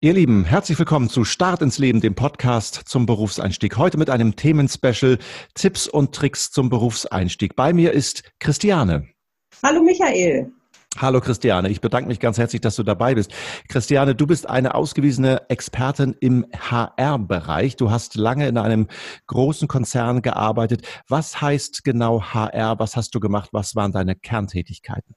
Ihr Lieben, herzlich willkommen zu Start ins Leben, dem Podcast zum Berufseinstieg. Heute mit einem Themenspecial Tipps und Tricks zum Berufseinstieg. Bei mir ist Christiane. Hallo Michael. Hallo Christiane, ich bedanke mich ganz herzlich, dass du dabei bist. Christiane, du bist eine ausgewiesene Expertin im HR-Bereich. Du hast lange in einem großen Konzern gearbeitet. Was heißt genau HR? Was hast du gemacht? Was waren deine Kerntätigkeiten?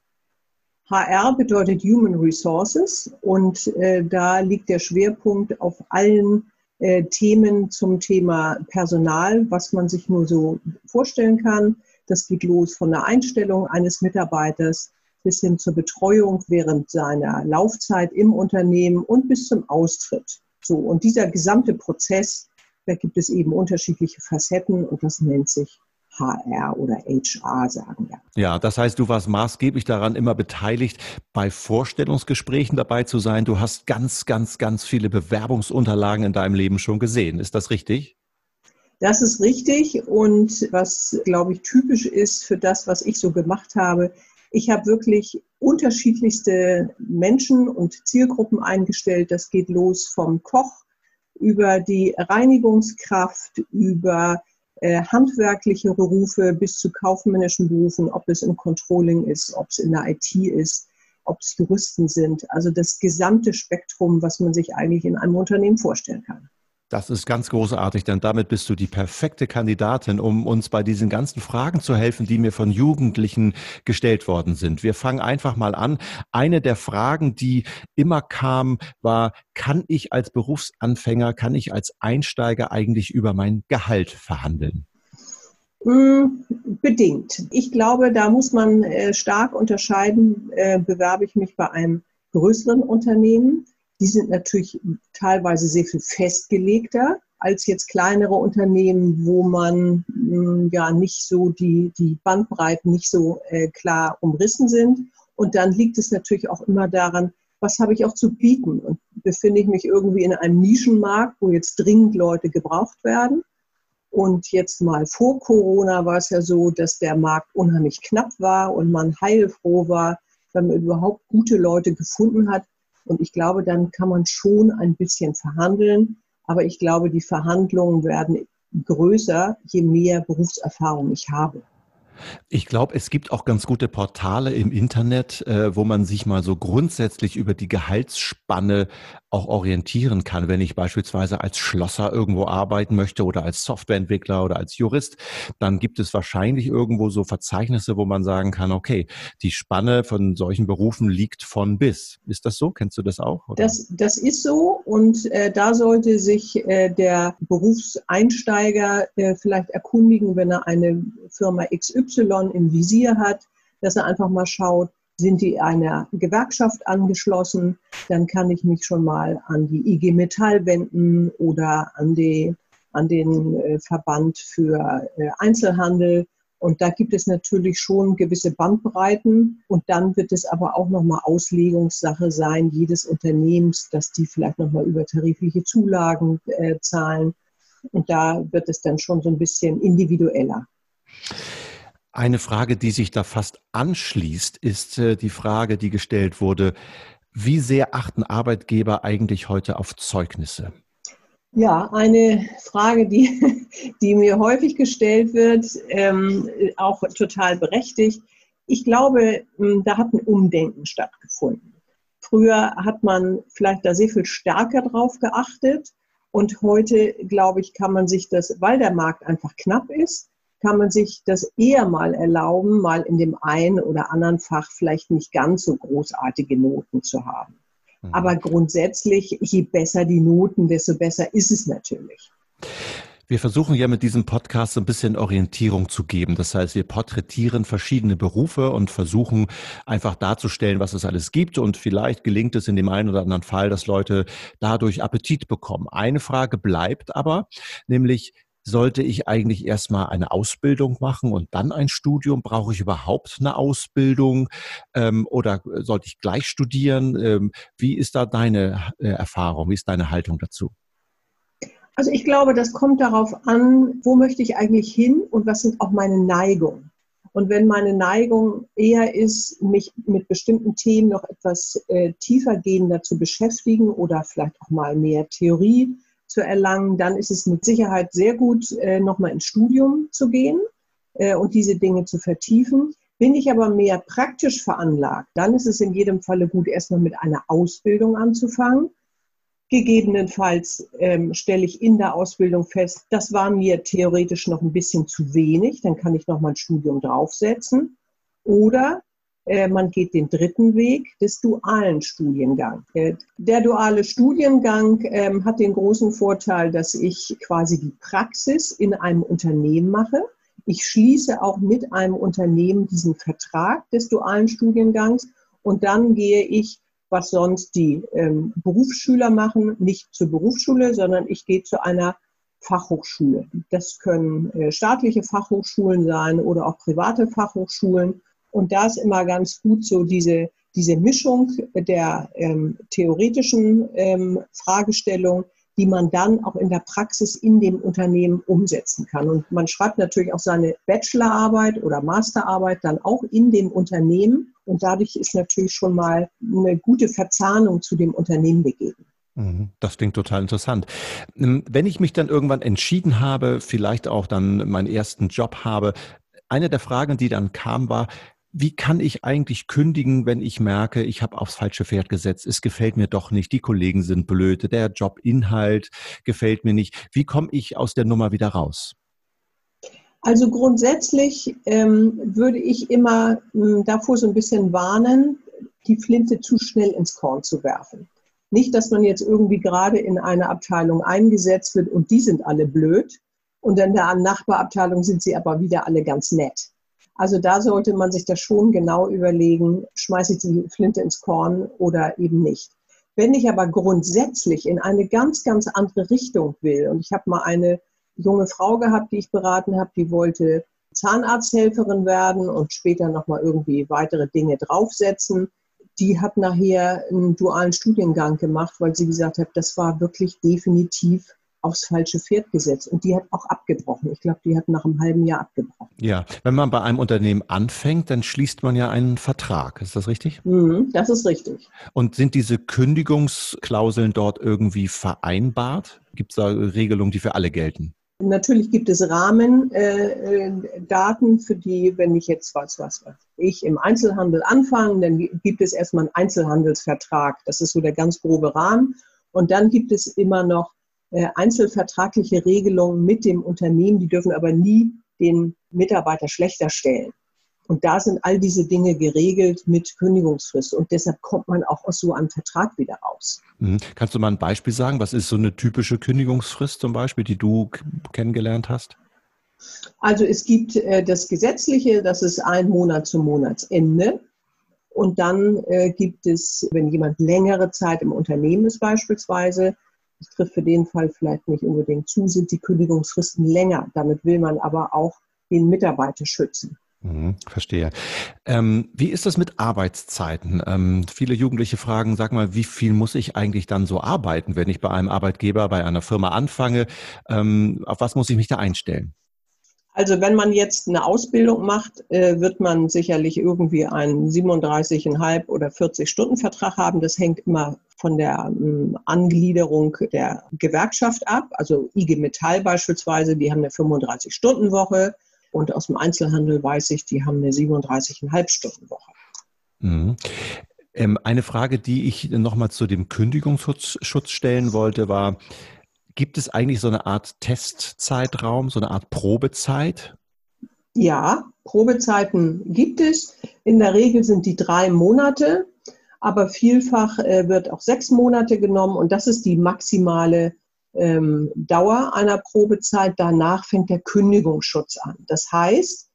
HR bedeutet Human Resources und äh, da liegt der Schwerpunkt auf allen äh, Themen zum Thema Personal, was man sich nur so vorstellen kann. Das geht los von der Einstellung eines Mitarbeiters bis hin zur Betreuung während seiner Laufzeit im Unternehmen und bis zum Austritt. So, und dieser gesamte Prozess, da gibt es eben unterschiedliche Facetten und das nennt sich HR oder HR sagen wir. Ja, das heißt, du warst maßgeblich daran immer beteiligt, bei Vorstellungsgesprächen dabei zu sein. Du hast ganz, ganz, ganz viele Bewerbungsunterlagen in deinem Leben schon gesehen. Ist das richtig? Das ist richtig und was, glaube ich, typisch ist für das, was ich so gemacht habe, ich habe wirklich unterschiedlichste Menschen und Zielgruppen eingestellt. Das geht los vom Koch über die Reinigungskraft, über handwerkliche Berufe bis zu kaufmännischen Berufen, ob es im Controlling ist, ob es in der IT ist, ob es Juristen sind. Also das gesamte Spektrum, was man sich eigentlich in einem Unternehmen vorstellen kann. Das ist ganz großartig, denn damit bist du die perfekte Kandidatin, um uns bei diesen ganzen Fragen zu helfen, die mir von Jugendlichen gestellt worden sind. Wir fangen einfach mal an. Eine der Fragen, die immer kam, war, kann ich als Berufsanfänger, kann ich als Einsteiger eigentlich über mein Gehalt verhandeln? Hm, bedingt. Ich glaube, da muss man äh, stark unterscheiden, äh, bewerbe ich mich bei einem größeren Unternehmen die sind natürlich teilweise sehr viel festgelegter als jetzt kleinere Unternehmen, wo man hm, ja nicht so die, die Bandbreiten nicht so äh, klar umrissen sind. Und dann liegt es natürlich auch immer daran, was habe ich auch zu bieten? Und befinde ich mich irgendwie in einem Nischenmarkt, wo jetzt dringend Leute gebraucht werden? Und jetzt mal vor Corona war es ja so, dass der Markt unheimlich knapp war und man heilfroh war, wenn man überhaupt gute Leute gefunden hat, und ich glaube, dann kann man schon ein bisschen verhandeln. Aber ich glaube, die Verhandlungen werden größer, je mehr Berufserfahrung ich habe. Ich glaube, es gibt auch ganz gute Portale im Internet, äh, wo man sich mal so grundsätzlich über die Gehaltsspanne auch orientieren kann, wenn ich beispielsweise als Schlosser irgendwo arbeiten möchte oder als Softwareentwickler oder als Jurist, dann gibt es wahrscheinlich irgendwo so Verzeichnisse, wo man sagen kann, okay, die Spanne von solchen Berufen liegt von bis. Ist das so? Kennst du das auch? Das, das ist so und äh, da sollte sich äh, der Berufseinsteiger äh, vielleicht erkundigen, wenn er eine Firma XY im Visier hat, dass er einfach mal schaut, sind die einer Gewerkschaft angeschlossen, dann kann ich mich schon mal an die IG Metall wenden oder an, die, an den äh, Verband für äh, Einzelhandel. Und da gibt es natürlich schon gewisse Bandbreiten. Und dann wird es aber auch nochmal Auslegungssache sein, jedes Unternehmens, dass die vielleicht nochmal übertarifliche Zulagen äh, zahlen. Und da wird es dann schon so ein bisschen individueller. Eine Frage, die sich da fast anschließt, ist äh, die Frage, die gestellt wurde, wie sehr achten Arbeitgeber eigentlich heute auf Zeugnisse? Ja, eine Frage, die, die mir häufig gestellt wird, ähm, auch total berechtigt. Ich glaube, hm, da hat ein Umdenken stattgefunden. Früher hat man vielleicht da sehr viel stärker drauf geachtet und heute, glaube ich, kann man sich das, weil der Markt einfach knapp ist, kann man sich das eher mal erlauben, mal in dem einen oder anderen Fach vielleicht nicht ganz so großartige Noten zu haben. Mhm. Aber grundsätzlich, je besser die Noten, desto besser ist es natürlich. Wir versuchen ja mit diesem Podcast so ein bisschen Orientierung zu geben. Das heißt, wir porträtieren verschiedene Berufe und versuchen einfach darzustellen, was es alles gibt. Und vielleicht gelingt es in dem einen oder anderen Fall, dass Leute dadurch Appetit bekommen. Eine Frage bleibt aber, nämlich sollte ich eigentlich erstmal eine Ausbildung machen und dann ein Studium? Brauche ich überhaupt eine Ausbildung ähm, oder sollte ich gleich studieren? Ähm, wie ist da deine äh, Erfahrung? Wie ist deine Haltung dazu? Also ich glaube, das kommt darauf an, wo möchte ich eigentlich hin und was sind auch meine Neigungen. Und wenn meine Neigung eher ist, mich mit bestimmten Themen noch etwas äh, tiefergehender zu beschäftigen oder vielleicht auch mal mehr Theorie zu erlangen, dann ist es mit Sicherheit sehr gut, äh, nochmal ins Studium zu gehen äh, und diese Dinge zu vertiefen. Bin ich aber mehr praktisch veranlagt, dann ist es in jedem Falle gut, erstmal mit einer Ausbildung anzufangen. Gegebenenfalls ähm, stelle ich in der Ausbildung fest, das war mir theoretisch noch ein bisschen zu wenig, dann kann ich noch mal ein Studium draufsetzen. Oder man geht den dritten Weg des dualen Studiengangs. Äh, der duale Studiengang äh, hat den großen Vorteil, dass ich quasi die Praxis in einem Unternehmen mache ich schließe auch mit einem Unternehmen diesen Vertrag des dualen Studiengangs und dann gehe ich, was sonst die ähm, Berufsschüler machen, nicht zur Berufsschule, sondern ich gehe zu einer Fachhochschule. Das können äh, staatliche Fachhochschulen sein oder auch private Fachhochschulen. Und da ist immer ganz gut so diese, diese Mischung der ähm, theoretischen ähm, Fragestellung die man dann auch in der Praxis in dem Unternehmen umsetzen kann. Und man schreibt natürlich auch seine Bachelorarbeit oder Masterarbeit dann auch in dem Unternehmen. Und dadurch ist natürlich schon mal eine gute Verzahnung zu dem Unternehmen gegeben. Mhm, das klingt total interessant. Ähm, wenn ich mich dann irgendwann entschieden habe, vielleicht auch dann meinen ersten Job habe, eine der Fragen, die dann kam, war, wie kann ich eigentlich kündigen, wenn ich merke, ich habe aufs falsche Pferd gesetzt, es gefällt mir doch nicht, die Kollegen sind blöd, der Jobinhalt gefällt mir nicht. Wie komme ich aus der Nummer wieder raus? Also grundsätzlich ähm, würde ich immer mh, hm, davor so ein bisschen warnen, die Flinte zu schnell ins Korn zu werfen. Nicht, dass man jetzt irgendwie gerade in eine Abteilung eingesetzt wird und die sind alle blöd und in der Nachbarabteilung sind sie aber wieder alle ganz nett. Also da sollte man sich das schon genau überlegen, schmeiße ich die Flinte ins Korn oder eben nicht. Wenn ich aber grundsätzlich in eine ganz, ganz andere Richtung will, und ich habe mal eine junge Frau gehabt, die ich beraten habe, die wollte Zahnarzthelferin werden und später nochmal irgendwie weitere Dinge draufsetzen. Die hat nachher einen dualen Studiengang gemacht, weil sie gesagt hat, das war wirklich definitiv aufs falsche Pferd gesetzt. Und die hat auch abgebrochen. Ich glaube, die hat nach einem halben Jahr abgebrochen. Ja, wenn man bei einem Unternehmen anfängt, dann schließt man ja einen Vertrag. Ist das richtig? Mhm, das ist richtig. Und sind diese Kündigungsklauseln dort irgendwie vereinbart? Gibt es da Regelungen, die für alle gelten? Natürlich gibt es Rahmendaten, äh, für die, wenn ich jetzt was, was, was ich im Einzelhandel anfange, dann gibt es erstmal einen Einzelhandelsvertrag. Das ist so der ganz grobe Rahmen. Und dann gibt es immer noch äh, einzelvertragliche Regelungen mit dem Unternehmen, die dürfen aber nie den Mitarbeiter schlechter stellen. Und da sind all diese Dinge geregelt mit Kündigungsfrist. Und deshalb kommt man auch aus so einem Vertrag wieder raus. Mhm. Kannst du mal ein Beispiel sagen? Was ist so eine typische Kündigungsfrist zum Beispiel, die du kennengelernt hast? Also es gibt äh, das Gesetzliche, das ist ein Monat zum Monatsende. Und dann äh, gibt es, wenn jemand längere Zeit im Unternehmen ist beispielsweise, das trifft für den Fall vielleicht nicht unbedingt zu, sind die Kündigungsfristen länger. Damit will man aber auch den Mitarbeiter schützen. Mhm, verstehe. Ähm, wie ist das mit Arbeitszeiten? Ähm, viele Jugendliche fragen, sag mal, wie viel muss ich eigentlich dann so arbeiten, wenn ich bei einem Arbeitgeber, bei einer Firma anfange? Ähm, auf was muss ich mich da einstellen? Also wenn man jetzt eine Ausbildung macht, äh, wird man sicherlich irgendwie einen 37,5 oder 40 Stunden Vertrag haben. Das hängt immer von der ähm, Angliederung der Gewerkschaft ab. Also IG Metall beispielsweise, die haben eine 35-Stunden-Woche. Und aus dem Einzelhandel weiß ich, die haben eine 37,5 Stunden Woche. Mhm. Ähm, eine Frage, die ich nochmal zu dem Kündigungsschutz stellen wollte, war, Gibt es eigentlich so eine Art Testzeitraum, so eine Art Probezeit? Ja, Probezeiten gibt es. In der Regel sind die drei Monate, aber vielfach äh, wird auch sechs Monate genommen und das ist die maximale ähm, Dauer einer Probezeit. Danach fängt der Kündigungsschutz an. Das heißt,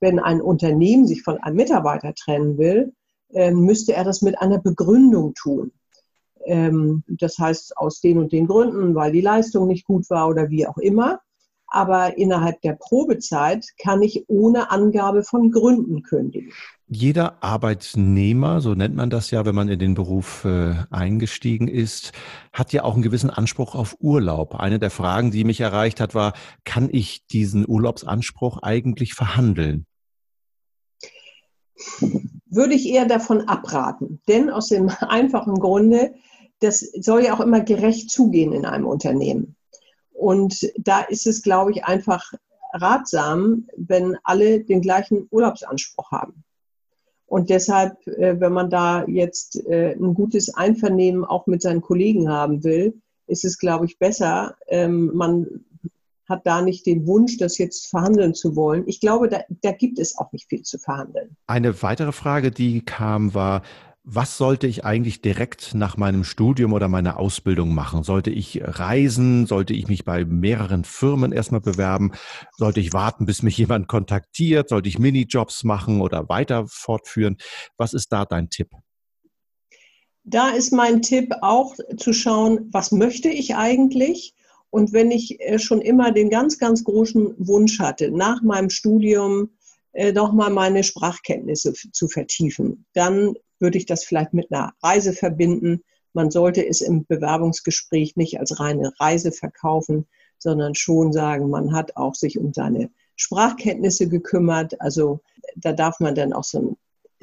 wenn ein Unternehmen sich von einem Mitarbeiter trennen will, äh, müsste er das mit einer Begründung tun. Ähm, das heißt aus den und den Gründen, weil die Leistung nicht gut war oder wie auch immer. Aber innerhalb der Probezeit kann ich ohne Angabe von Gründen kündigen. Jeder Arbeitnehmer, so nennt man das ja, wenn man in den Beruf äh, eingestiegen ist, hat ja auch einen gewissen Anspruch auf Urlaub. Eine der Fragen, die mich erreicht hat, war, kann ich diesen Urlaubsanspruch eigentlich verhandeln? würde ich eher davon abraten. Denn aus dem einfachen Grunde, das soll ja auch immer gerecht zugehen in einem Unternehmen. Und da ist es, glaube ich, einfach ratsam, wenn alle den gleichen Urlaubsanspruch haben. Und deshalb, äh, wenn man da jetzt äh, ein gutes Einvernehmen auch mit seinen Kollegen haben will, ist es, glaube ich, besser, ähm, man hat da nicht den Wunsch, das jetzt verhandeln zu wollen. Ich glaube, da, da gibt es auch nicht viel zu verhandeln. Eine weitere Frage, die kam, war, was sollte ich eigentlich direkt nach meinem Studium oder meiner Ausbildung machen? Sollte ich reisen? Sollte ich mich bei mehreren Firmen erstmal bewerben? Sollte ich warten, bis mich jemand kontaktiert? Sollte ich Minijobs machen oder weiter fortführen? Was ist da dein Tipp? Da ist mein Tipp auch zu schauen, was möchte ich eigentlich? Und wenn ich äh, schon immer den ganz, ganz großen Wunsch hatte, nach meinem Studium äh, doch mal meine Sprachkenntnisse zu vertiefen, dann würde ich das vielleicht mit einer Reise verbinden. Man sollte es im Bewerbungsgespräch nicht als reine Reise verkaufen, sondern schon sagen, man hat auch sich um seine Sprachkenntnisse gekümmert. Also da darf man dann auch so ein,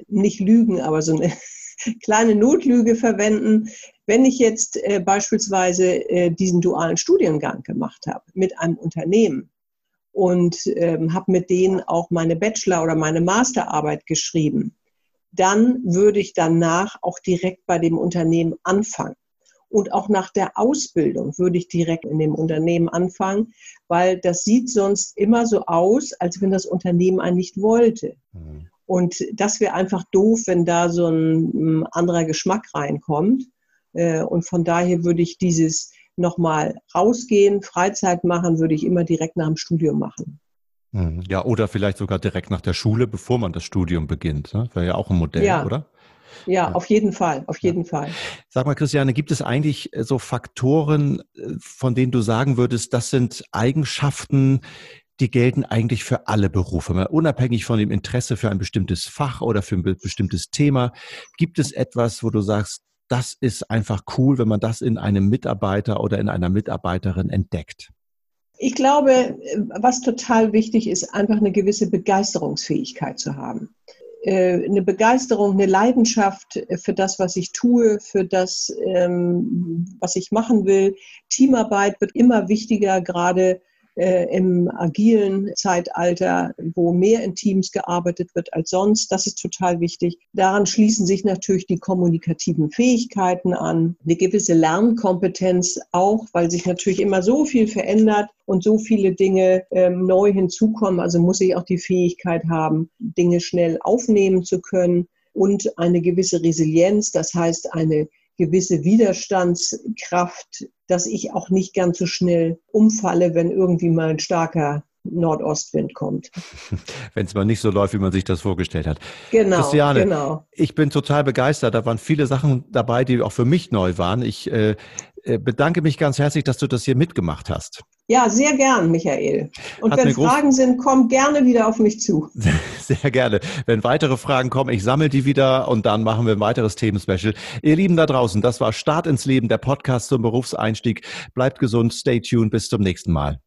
nicht lügen, aber so eine kleine Notlüge verwenden. Wenn ich jetzt äh, beispielsweise äh, diesen dualen Studiengang gemacht habe mit einem Unternehmen und ähm, habe mit denen auch meine Bachelor- oder meine Masterarbeit geschrieben, dann würde ich danach auch direkt bei dem Unternehmen anfangen. Und auch nach der Ausbildung würde ich direkt in dem Unternehmen anfangen, weil das sieht sonst immer so aus, als wenn das Unternehmen einen nicht wollte. Mhm. Und das wäre einfach doof, wenn da so ein anderer Geschmack reinkommt. Äh, und von daher würde ich dieses nochmal rausgehen, Freizeit machen, würde ich immer direkt nach dem Studium machen. Hm, ja, oder vielleicht sogar direkt nach der Schule, bevor man das Studium beginnt. Ne? Wäre ja auch ein Modell, ja. oder? Ja, auf jeden Fall, auf jeden ja. Fall. Sag mal, Christiane, gibt es eigentlich äh, so Faktoren, äh, von denen du sagen würdest, das sind Eigenschaften, die gelten eigentlich für alle Berufe, unabhängig von dem Interesse für ein bestimmtes Fach oder für ein bestimmtes Thema. Gibt es etwas, wo du sagst, das ist einfach cool, wenn man das in einem Mitarbeiter oder in einer Mitarbeiterin entdeckt? Ich glaube, was total wichtig ist, einfach eine gewisse Begeisterungsfähigkeit zu haben. Äh, eine Begeisterung, eine Leidenschaft für das, was ich tue, für das, ähm, was ich machen will. Teamarbeit wird immer wichtiger, gerade äh, im agilen Zeitalter, wo mehr in Teams gearbeitet wird als sonst. Das ist total wichtig. Daran schließen sich natürlich die kommunikativen Fähigkeiten an, eine gewisse Lernkompetenz auch, weil sich natürlich immer so viel verändert und so viele Dinge ähm, neu hinzukommen. Also muss ich auch die Fähigkeit haben, Dinge schnell aufnehmen zu können und eine gewisse Resilienz, das heißt eine gewisse Widerstandskraft, dass ich auch nicht ganz so schnell umfalle, wenn irgendwie mal ein starker Nordostwind kommt. Wenn es mal nicht so läuft, wie man sich das vorgestellt hat. Genau. Christiane, genau. ich bin total begeistert. Da waren viele Sachen dabei, die auch für mich neu waren. Ich äh, äh bedanke mich ganz herzlich, dass du das hier mitgemacht hast. Ja, sehr gern, Michael. Und Hat wenn Fragen sind, komm gerne wieder auf mich zu. Sehr gerne. Wenn weitere Fragen kommen, ich sammle die wieder und dann machen wir ein weiteres Themenspecial. Ihr Lieben da draußen, das war Start ins Leben, der Podcast zum Berufseinstieg. Bleibt gesund, stay tuned, bis zum nächsten Mal.